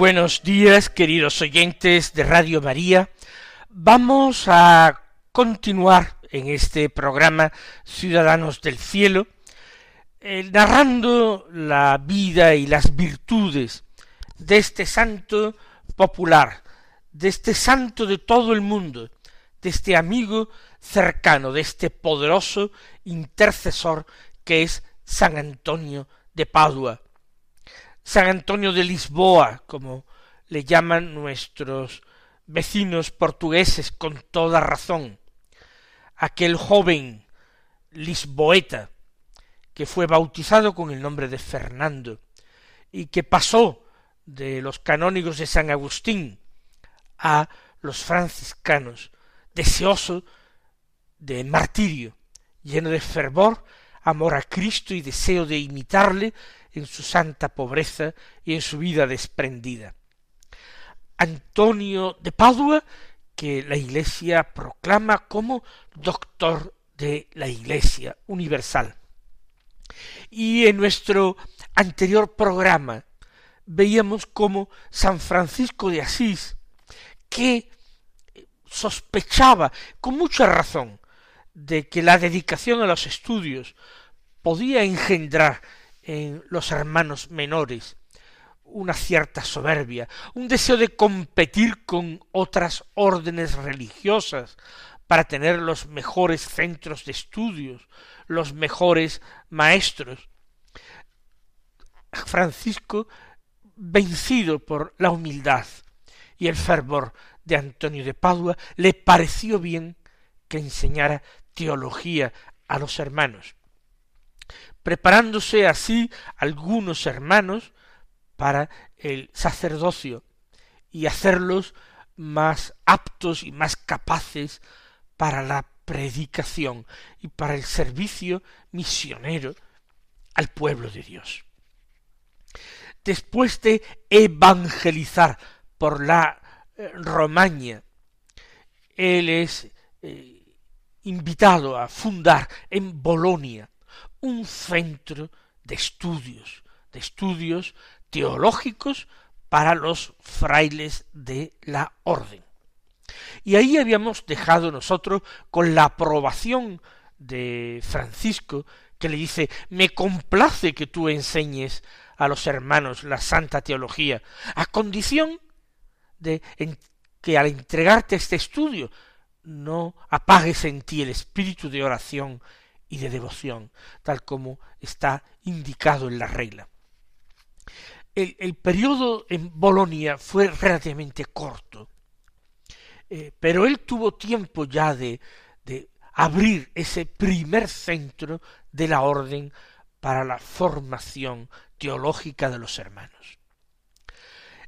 Buenos días, queridos oyentes de Radio María. Vamos a continuar en este programa Ciudadanos del Cielo, eh, narrando la vida y las virtudes de este santo popular, de este santo de todo el mundo, de este amigo cercano, de este poderoso intercesor que es San Antonio de Padua San Antonio de Lisboa, como le llaman nuestros vecinos portugueses con toda razón, aquel joven lisboeta que fue bautizado con el nombre de Fernando y que pasó de los canónigos de San Agustín a los franciscanos, deseoso de martirio, lleno de fervor, amor a Cristo y deseo de imitarle en su santa pobreza y en su vida desprendida. Antonio de Padua, que la Iglesia proclama como doctor de la Iglesia universal. Y en nuestro anterior programa veíamos como San Francisco de Asís, que sospechaba con mucha razón de que la dedicación a los estudios podía engendrar en los hermanos menores una cierta soberbia, un deseo de competir con otras órdenes religiosas para tener los mejores centros de estudios, los mejores maestros. Francisco, vencido por la humildad y el fervor de Antonio de Padua, le pareció bien que enseñara teología a los hermanos preparándose así algunos hermanos para el sacerdocio y hacerlos más aptos y más capaces para la predicación y para el servicio misionero al pueblo de Dios. Después de evangelizar por la eh, Romaña, él es eh, invitado a fundar en Bolonia un centro de estudios, de estudios teológicos para los frailes de la orden. Y ahí habíamos dejado nosotros con la aprobación de Francisco, que le dice me complace que tú enseñes a los hermanos la santa teología, a condición de que al entregarte este estudio no apagues en ti el espíritu de oración y de devoción, tal como está indicado en la regla. El, el periodo en Bolonia fue relativamente corto, eh, pero él tuvo tiempo ya de, de abrir ese primer centro de la orden para la formación teológica de los hermanos.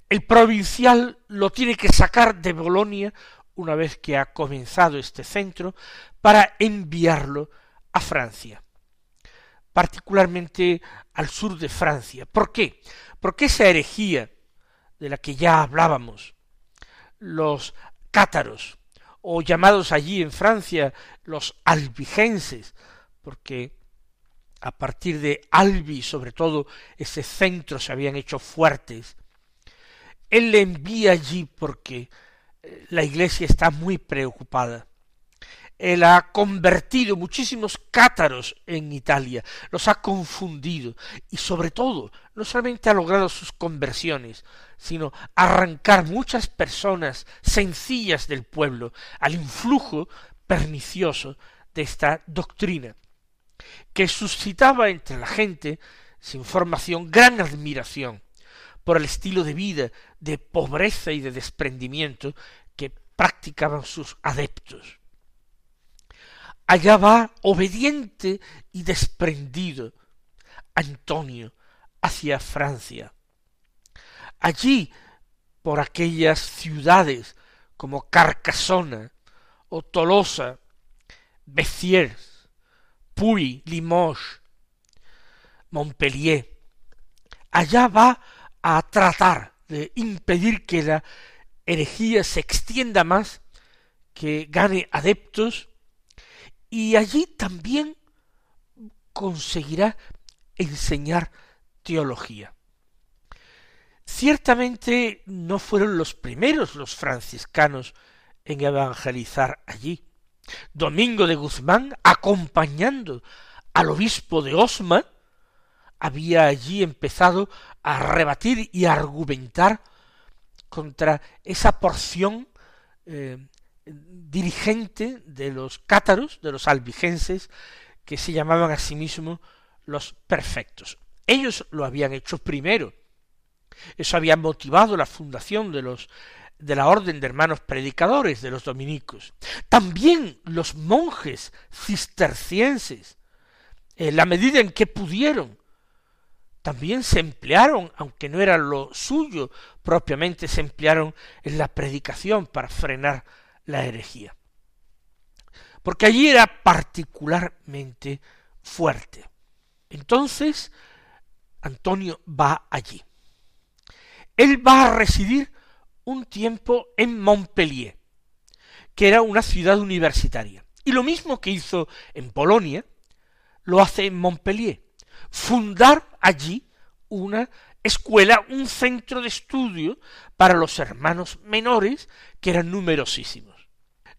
El provincial lo tiene que sacar de Bolonia una vez que ha comenzado este centro para enviarlo a Francia, particularmente al sur de Francia. ¿Por qué? Porque esa herejía de la que ya hablábamos, los cátaros, o llamados allí en Francia los albigenses, porque a partir de Albi, sobre todo, ese centro se habían hecho fuertes. Él le envía allí porque eh, la iglesia está muy preocupada él ha convertido muchísimos cátaros en Italia, los ha confundido y sobre todo no solamente ha logrado sus conversiones, sino arrancar muchas personas sencillas del pueblo al influjo pernicioso de esta doctrina, que suscitaba entre la gente sin formación gran admiración por el estilo de vida de pobreza y de desprendimiento que practicaban sus adeptos allá va obediente y desprendido Antonio hacia Francia. Allí, por aquellas ciudades como Carcassona o Tolosa, Béziers, Puy, Limoges, Montpellier, allá va a tratar de impedir que la herejía se extienda más, que gane adeptos, y allí también conseguirá enseñar teología. Ciertamente no fueron los primeros los franciscanos en evangelizar allí. Domingo de Guzmán, acompañando al obispo de Osma, había allí empezado a rebatir y a argumentar contra esa porción eh, dirigente de los cátaros, de los albigenses, que se llamaban a sí mismos los perfectos. Ellos lo habían hecho primero. Eso había motivado la fundación de los de la orden de hermanos predicadores de los dominicos. También los monjes cistercienses, en la medida en que pudieron, también se emplearon, aunque no era lo suyo propiamente, se emplearon en la predicación para frenar la herejía. Porque allí era particularmente fuerte. Entonces, Antonio va allí. Él va a residir un tiempo en Montpellier, que era una ciudad universitaria. Y lo mismo que hizo en Polonia, lo hace en Montpellier fundar allí una escuela, un centro de estudio para los hermanos menores, que eran numerosísimos.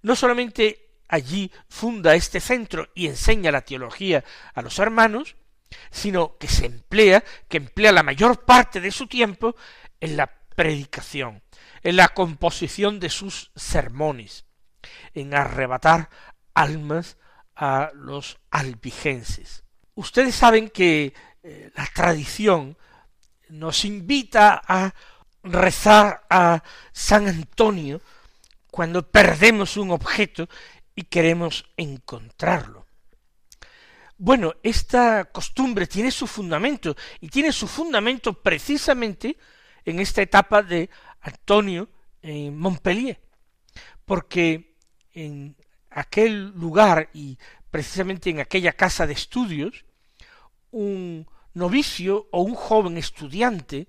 No solamente allí funda este centro y enseña la teología a los hermanos, sino que se emplea, que emplea la mayor parte de su tiempo en la predicación, en la composición de sus sermones, en arrebatar almas a los albigenses. Ustedes saben que eh, la tradición nos invita a rezar a San Antonio cuando perdemos un objeto y queremos encontrarlo. Bueno, esta costumbre tiene su fundamento y tiene su fundamento precisamente en esta etapa de Antonio en Montpellier, porque en aquel lugar y precisamente en aquella casa de estudios, un novicio o un joven estudiante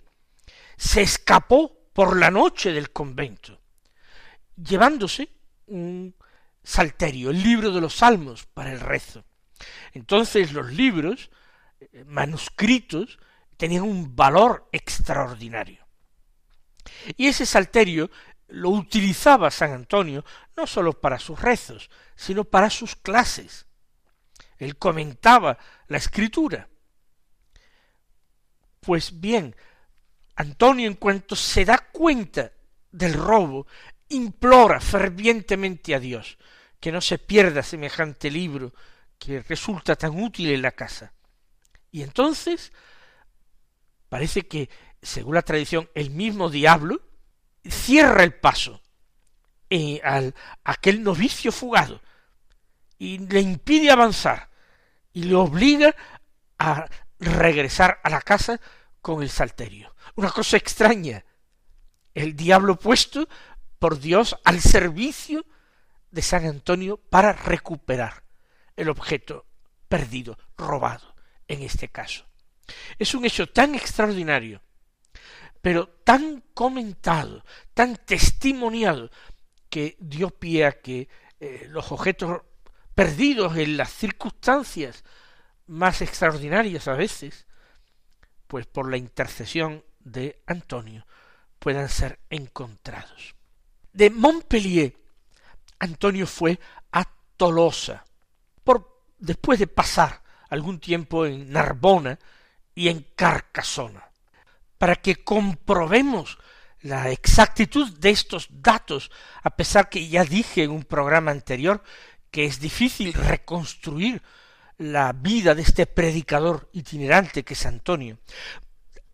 se escapó por la noche del convento, llevándose un salterio, el libro de los salmos para el rezo. Entonces los libros eh, manuscritos tenían un valor extraordinario. Y ese salterio lo utilizaba San Antonio no sólo para sus rezos, sino para sus clases. Él comentaba la escritura. Pues bien, Antonio en cuanto se da cuenta del robo, implora fervientemente a Dios que no se pierda semejante libro que resulta tan útil en la casa. Y entonces parece que, según la tradición, el mismo diablo cierra el paso eh, al aquel novicio fugado y le impide avanzar y le obliga a regresar a la casa con el salterio. Una cosa extraña. El diablo puesto por Dios al servicio de San Antonio para recuperar el objeto perdido, robado, en este caso. Es un hecho tan extraordinario, pero tan comentado, tan testimoniado, que dio pie a que eh, los objetos perdidos en las circunstancias más extraordinarias a veces, pues por la intercesión de Antonio puedan ser encontrados. De Montpellier, Antonio fue a Tolosa, por, después de pasar algún tiempo en Narbona y en Carcasona, para que comprobemos la exactitud de estos datos, a pesar que ya dije en un programa anterior que es difícil reconstruir la vida de este predicador itinerante que es Antonio.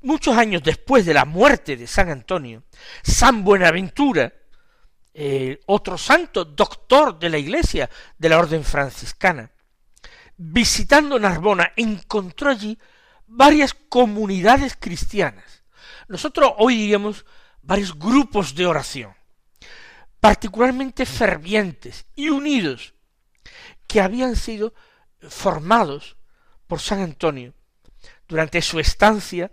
Muchos años después de la muerte de San Antonio, San Buenaventura, otro santo, doctor de la iglesia de la orden franciscana, visitando Narbona, encontró allí varias comunidades cristianas. Nosotros hoy diríamos varios grupos de oración, particularmente fervientes y unidos, que habían sido formados por San Antonio durante su estancia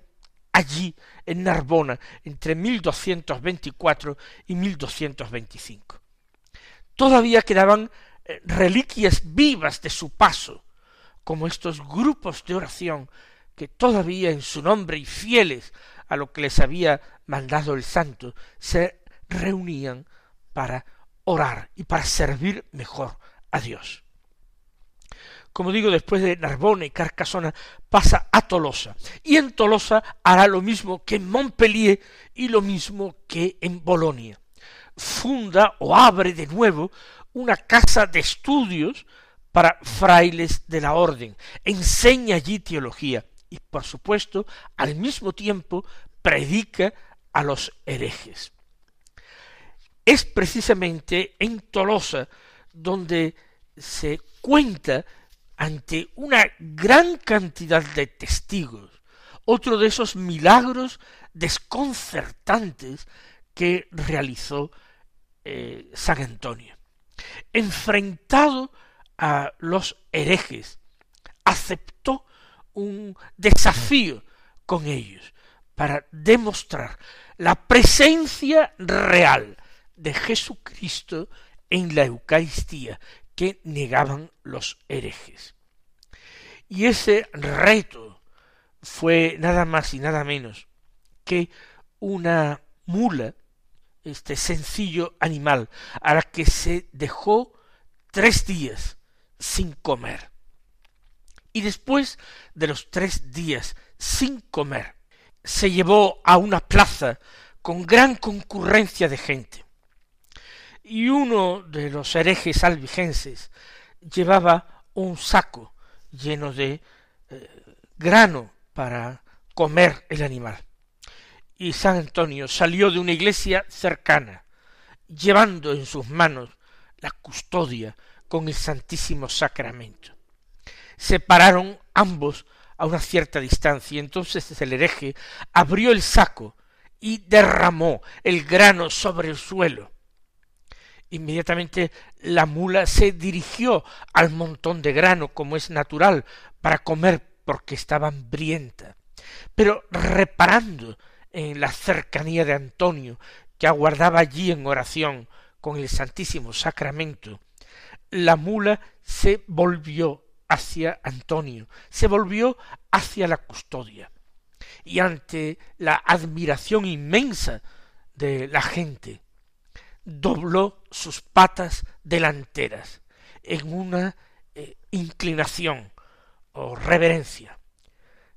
allí en Narbona entre 1224 y 1225. Todavía quedaban eh, reliquias vivas de su paso, como estos grupos de oración que todavía en su nombre y fieles a lo que les había mandado el santo, se reunían para orar y para servir mejor a Dios. Como digo, después de Narbona y Carcasona pasa a Tolosa. Y en Tolosa hará lo mismo que en Montpellier y lo mismo que en Bolonia. Funda o abre de nuevo una casa de estudios para frailes de la orden, enseña allí teología y por supuesto al mismo tiempo predica a los herejes. Es precisamente en Tolosa donde se cuenta ante una gran cantidad de testigos otro de esos milagros desconcertantes que realizó eh, San Antonio. Enfrentado a los herejes, aceptó un desafío con ellos para demostrar la presencia real de Jesucristo en la Eucaristía que negaban los herejes. Y ese reto fue nada más y nada menos que una mula, este sencillo animal, a la que se dejó tres días sin comer. Y después de los tres días sin comer, se llevó a una plaza con gran concurrencia de gente. Y uno de los herejes albigenses llevaba un saco lleno de eh, grano para comer el animal. Y San Antonio salió de una iglesia cercana, llevando en sus manos la custodia con el Santísimo Sacramento. Se pararon ambos a una cierta distancia, y entonces el hereje abrió el saco y derramó el grano sobre el suelo. Inmediatamente la mula se dirigió al montón de grano, como es natural, para comer porque estaba hambrienta. Pero reparando en la cercanía de Antonio, que aguardaba allí en oración con el Santísimo Sacramento, la mula se volvió hacia Antonio, se volvió hacia la custodia. Y ante la admiración inmensa de la gente, dobló sus patas delanteras en una eh, inclinación o reverencia.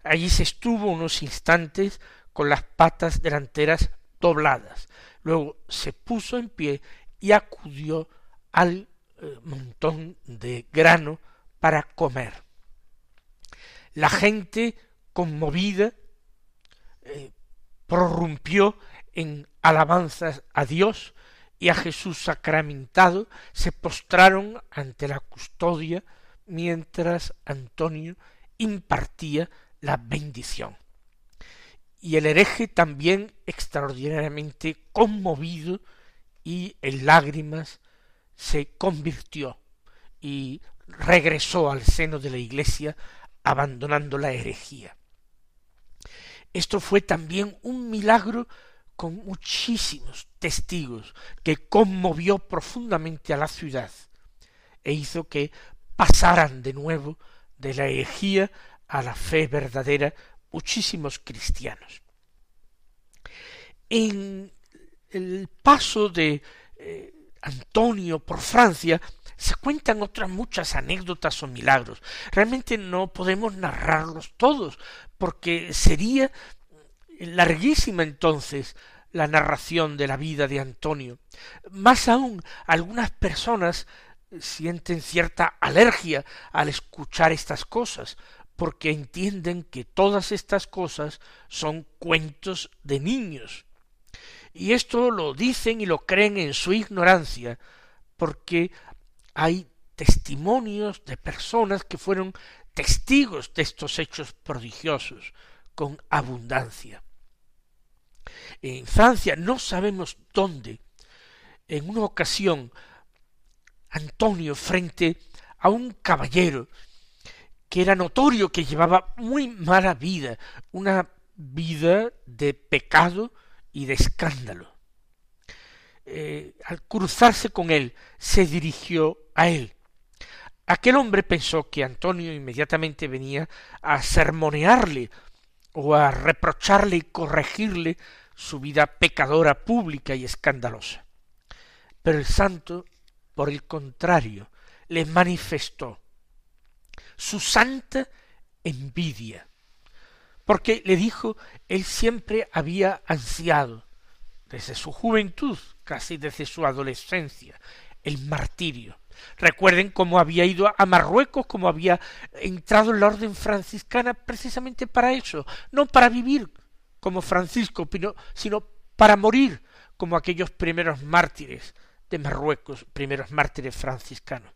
Allí se estuvo unos instantes con las patas delanteras dobladas. Luego se puso en pie y acudió al eh, montón de grano para comer. La gente conmovida eh, prorrumpió en alabanzas a Dios y a Jesús sacramentado, se postraron ante la custodia mientras Antonio impartía la bendición. Y el hereje también extraordinariamente conmovido y en lágrimas se convirtió y regresó al seno de la Iglesia abandonando la herejía. Esto fue también un milagro con muchísimos testigos que conmovió profundamente a la ciudad e hizo que pasaran de nuevo de la herejía a la fe verdadera muchísimos cristianos. En el paso de eh, Antonio por Francia, se cuentan otras muchas anécdotas o milagros. Realmente no podemos narrarlos todos, porque sería larguísima entonces la narración de la vida de Antonio. Más aún, algunas personas sienten cierta alergia al escuchar estas cosas, porque entienden que todas estas cosas son cuentos de niños. Y esto lo dicen y lo creen en su ignorancia, porque hay testimonios de personas que fueron testigos de estos hechos prodigiosos con abundancia. En Francia, no sabemos dónde, en una ocasión, Antonio frente a un caballero que era notorio que llevaba muy mala vida, una vida de pecado y de escándalo. Eh, al cruzarse con él, se dirigió a él. Aquel hombre pensó que Antonio inmediatamente venía a sermonearle o a reprocharle y corregirle su vida pecadora pública y escandalosa. Pero el santo, por el contrario, le manifestó su santa envidia, porque le dijo, él siempre había ansiado, desde su juventud, casi desde su adolescencia, el martirio. Recuerden cómo había ido a Marruecos, cómo había entrado en la orden franciscana precisamente para eso, no para vivir como Francisco, sino para morir como aquellos primeros mártires de Marruecos, primeros mártires franciscanos.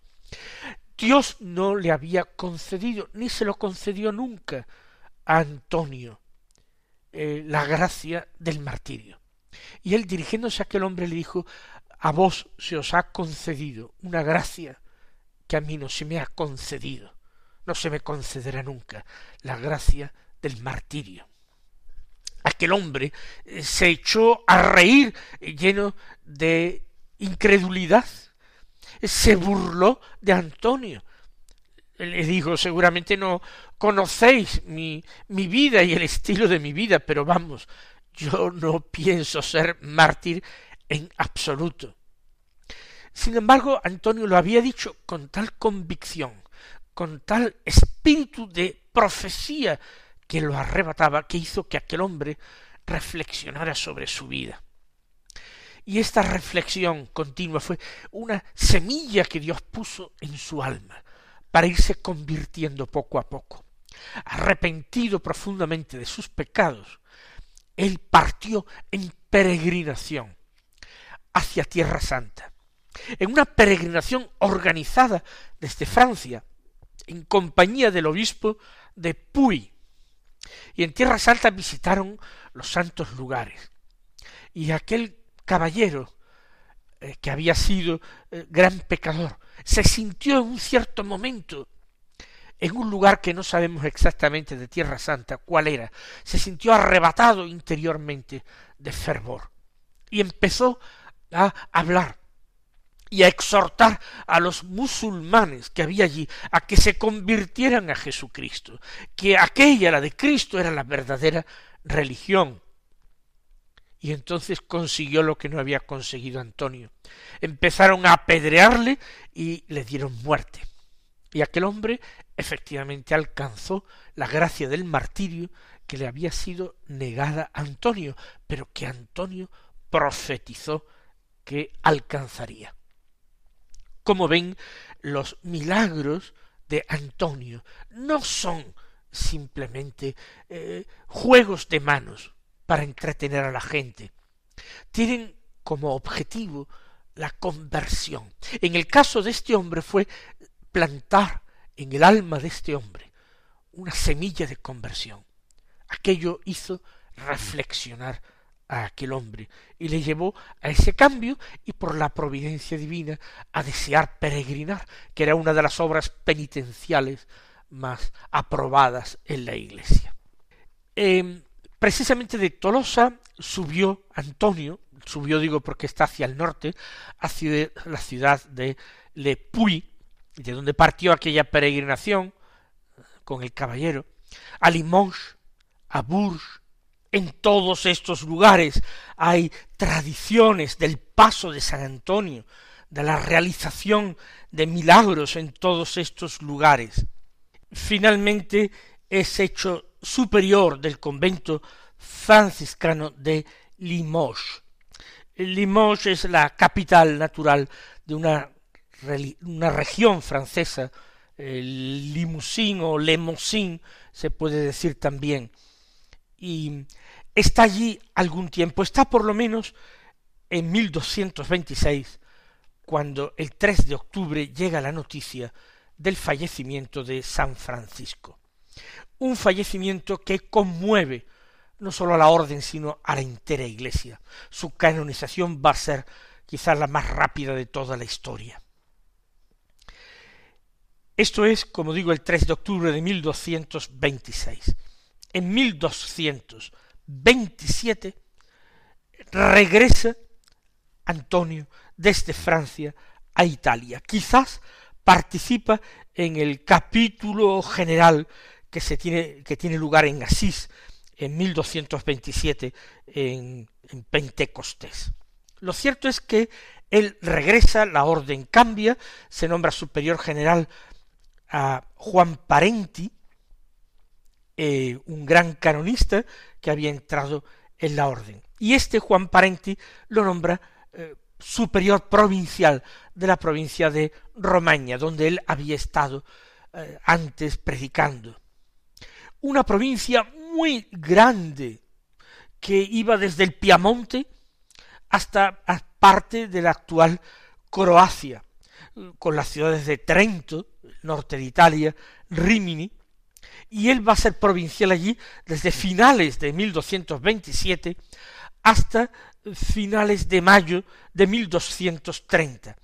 Dios no le había concedido, ni se lo concedió nunca a Antonio, eh, la gracia del martirio. Y él dirigiéndose a aquel hombre le dijo, a vos se os ha concedido una gracia que a mí no se me ha concedido, no se me concederá nunca, la gracia del martirio. Aquel hombre eh, se echó a reír lleno de incredulidad, se burló de Antonio. Le dijo, seguramente no conocéis mi, mi vida y el estilo de mi vida, pero vamos, yo no pienso ser mártir en absoluto. Sin embargo, Antonio lo había dicho con tal convicción, con tal espíritu de profecía que lo arrebataba, que hizo que aquel hombre reflexionara sobre su vida. Y esta reflexión continua fue una semilla que Dios puso en su alma para irse convirtiendo poco a poco. Arrepentido profundamente de sus pecados, él partió en peregrinación hacia Tierra Santa, en una peregrinación organizada desde Francia, en compañía del obispo de Puy. Y en Tierra Santa visitaron los santos lugares. Y aquel caballero, eh, que había sido eh, gran pecador, se sintió en un cierto momento en un lugar que no sabemos exactamente de Tierra Santa cuál era, se sintió arrebatado interiormente de fervor y empezó a hablar y a exhortar a los musulmanes que había allí a que se convirtieran a Jesucristo, que aquella, la de Cristo, era la verdadera religión, y entonces consiguió lo que no había conseguido Antonio. Empezaron a apedrearle y le dieron muerte. Y aquel hombre efectivamente alcanzó la gracia del martirio que le había sido negada a Antonio, pero que Antonio profetizó que alcanzaría. Como ven, los milagros de Antonio no son simplemente eh, juegos de manos, para entretener a la gente. Tienen como objetivo la conversión. En el caso de este hombre fue plantar en el alma de este hombre una semilla de conversión. Aquello hizo reflexionar a aquel hombre y le llevó a ese cambio y por la providencia divina a desear peregrinar, que era una de las obras penitenciales más aprobadas en la Iglesia. Em, Precisamente de Tolosa subió Antonio, subió digo porque está hacia el norte, hacia la ciudad de Le Puy, de donde partió aquella peregrinación con el caballero, a Limoges, a Bourges, en todos estos lugares hay tradiciones del paso de San Antonio, de la realización de milagros en todos estos lugares. Finalmente es hecho superior del convento franciscano de Limoges. Limoges es la capital natural de una, región francesa, Limousin o Lemousin se puede decir también. Y está allí algún tiempo, está por lo menos en 1226, cuando el 3 de octubre llega la noticia del fallecimiento de San Francisco. Un fallecimiento que conmueve no solo a la orden, sino a la entera iglesia. Su canonización va a ser quizás la más rápida de toda la historia. Esto es, como digo, el 3 de octubre de 1226. En 1227 regresa Antonio desde Francia a Italia. Quizás participa en el capítulo general que se tiene que tiene lugar en Asís en 1227 en, en Pentecostés. Lo cierto es que él regresa, la orden cambia, se nombra superior general a Juan Parenti, eh, un gran canonista que había entrado en la orden. Y este Juan Parenti lo nombra eh, superior provincial de la provincia de Romaña, donde él había estado eh, antes predicando. Una provincia muy grande que iba desde el Piamonte hasta parte de la actual Croacia, con las ciudades de Trento, norte de Italia, Rimini, y él va a ser provincial allí desde finales de 1227 hasta finales de mayo de 1230,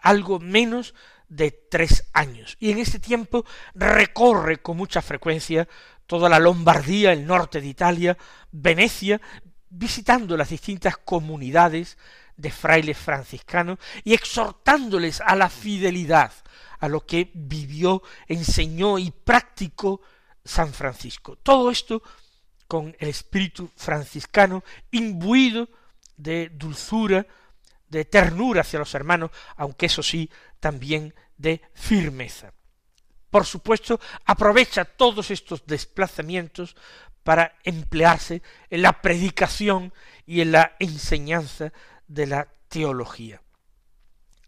algo menos de tres años. Y en ese tiempo recorre con mucha frecuencia toda la Lombardía, el norte de Italia, Venecia, visitando las distintas comunidades de frailes franciscanos y exhortándoles a la fidelidad a lo que vivió, enseñó y practicó San Francisco. Todo esto con el espíritu franciscano imbuido de dulzura, de ternura hacia los hermanos, aunque eso sí, también de firmeza. Por supuesto, aprovecha todos estos desplazamientos para emplearse en la predicación y en la enseñanza de la teología.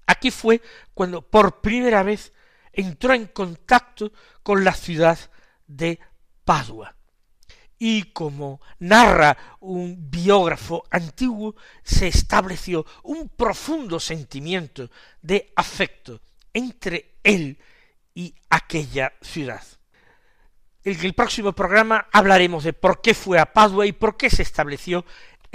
Aquí fue cuando por primera vez entró en contacto con la ciudad de Padua. Y como narra un biógrafo antiguo, se estableció un profundo sentimiento de afecto entre él y aquella ciudad. En el próximo programa hablaremos de por qué fue a Padua y por qué se estableció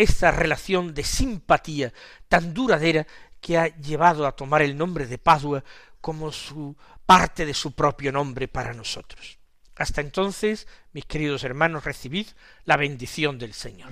esta relación de simpatía tan duradera que ha llevado a tomar el nombre de Padua como su parte de su propio nombre para nosotros. Hasta entonces, mis queridos hermanos, recibid la bendición del Señor.